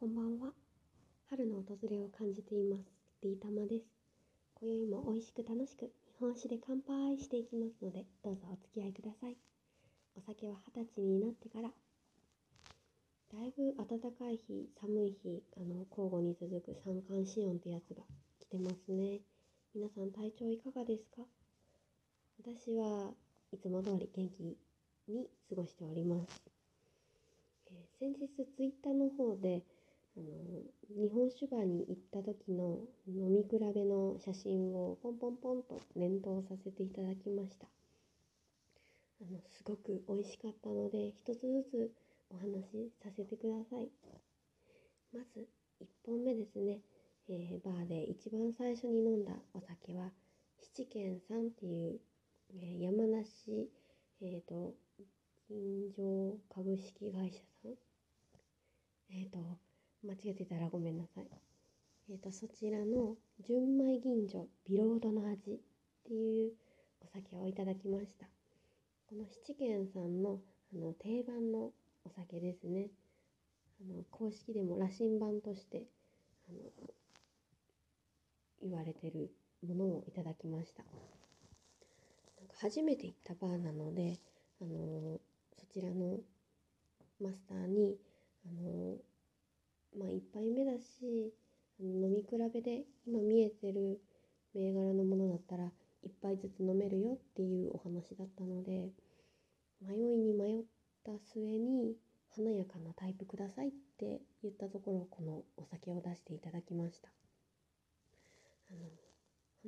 こんばんは。春の訪れを感じています。リータマです。今宵も美味しく楽しく日本酒で乾杯していきますので、どうぞお付き合いください。お酒は二十歳になってから、だいぶ暖かい日、寒い日、あの、交互に続く三寒四温ってやつが来てますね。皆さん体調いかがですか？私はいつも通り元気に過ごしております。えー、先日ツイッターの方であの日本酒場に行った時の飲み比べの写真をポンポンポンと連投させていただきました。あのすごく美味しかったので一つずつお話しさせてください。まず1本目ですね、えー、バーで一番最初に飲んだお酒は七軒さんっていう、えー、山梨えっ、ー、と金城株式会社さん。えっ、ー、と間違えてたらごめんなさい。えっ、ー、とそちらの純米吟醸ビロードの味っていうお酒をいただきました。この七軒さんのあの定番のお酒ですね。あの公式でも羅針盤としてあの言われてるものをいただきました。なんか初めて行ったバーなのであのそちらのマスターにあのまあ1杯目だし飲み比べで今見えてる銘柄のものだったら1杯ずつ飲めるよっていうお話だったので迷いに迷った末に華やかなタイプくださいって言ったところこのお酒を出していただきました。あの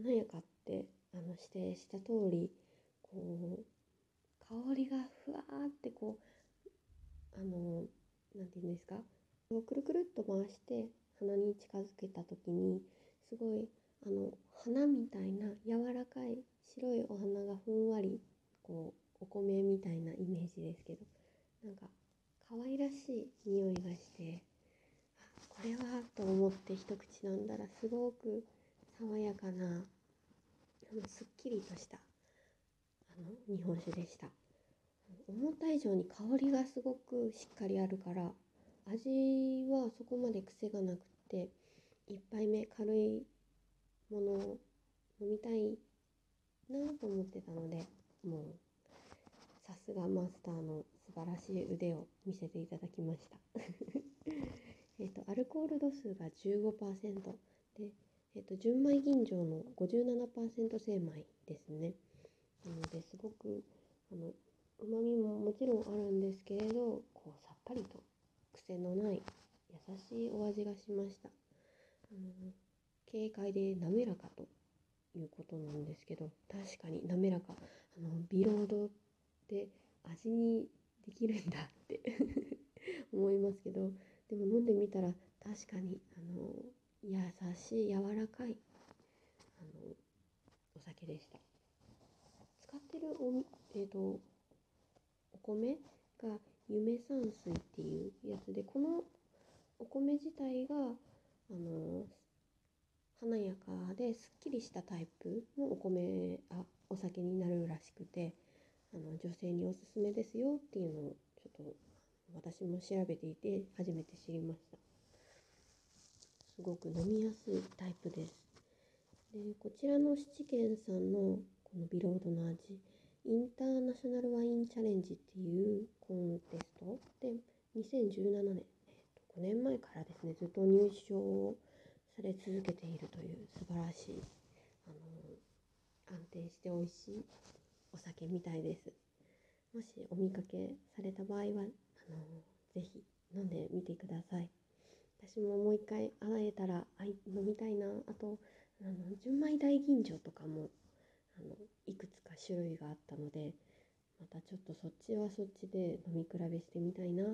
華やかってあの指定した通りこう香りがふわーってこうあの何て言うんですか？をくるくるっと回して鼻に近づけた時にすごいあの花みたいな柔らかい白いお花がふんわりこうお米みたいなイメージですけどなんか可愛らしい匂いがしてこれはと思って一口飲んだらすごく爽やかなすっきりとしたあの日本酒でした。思った以上に香りがすごくしっかりあるから味はそこまで癖がなくって1杯目軽いものを飲みたいなと思ってたのでもうさすがマスターの素晴らしい腕を見せていただきました。えっとアルコール度数が15%で、えっと、純米吟醸の57%精米ですね。なのですごくあのうまみももちろんあるんですけれどこうさっぱりと癖のない優しいお味がしました。あの軽快で滑らかということなんですけど確かに滑らかあのビロードって味にできるんだって 思いますけどでも飲んでみたら確かにあの優しい柔らかいあのお酒でした使ってるおえっ、ー、とお米が夢山水っていうやつでこのお米自体があの華やかですっきりしたタイプのお米あお酒になるらしくてあの女性におすすめですよっていうのをちょっと私も調べていて初めて知りました。すごく飲みやすいタイプです。でこちらの七軒さんのこのビロードの味インターナショナルワインチャレンジっていうコンテスト？で2017年、えー、と5年前からですねずっと入賞をされ続けているという素晴らしい、あの安定して美味しいお酒みたいです。もしお見かけされた場合はあのぜひ飲んでみてください。私ももう一回会えたら飲みたいな。あとあの純米大吟醸とかもあのいくつか種類があったのでまたちょっとそっちはそっちで飲み比べしてみたいなと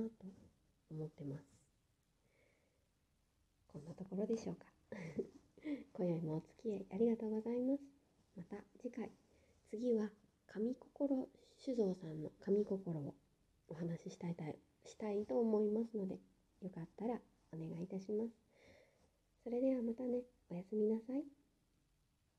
思ってます。こんなところでしょうか。今宵もお付き合いありがとうございます。また次回。次は神心酒造さんの神心をお話ししたいしたいと思いますのでよかったらお願いいたします。それではまたね。おやすみなさい。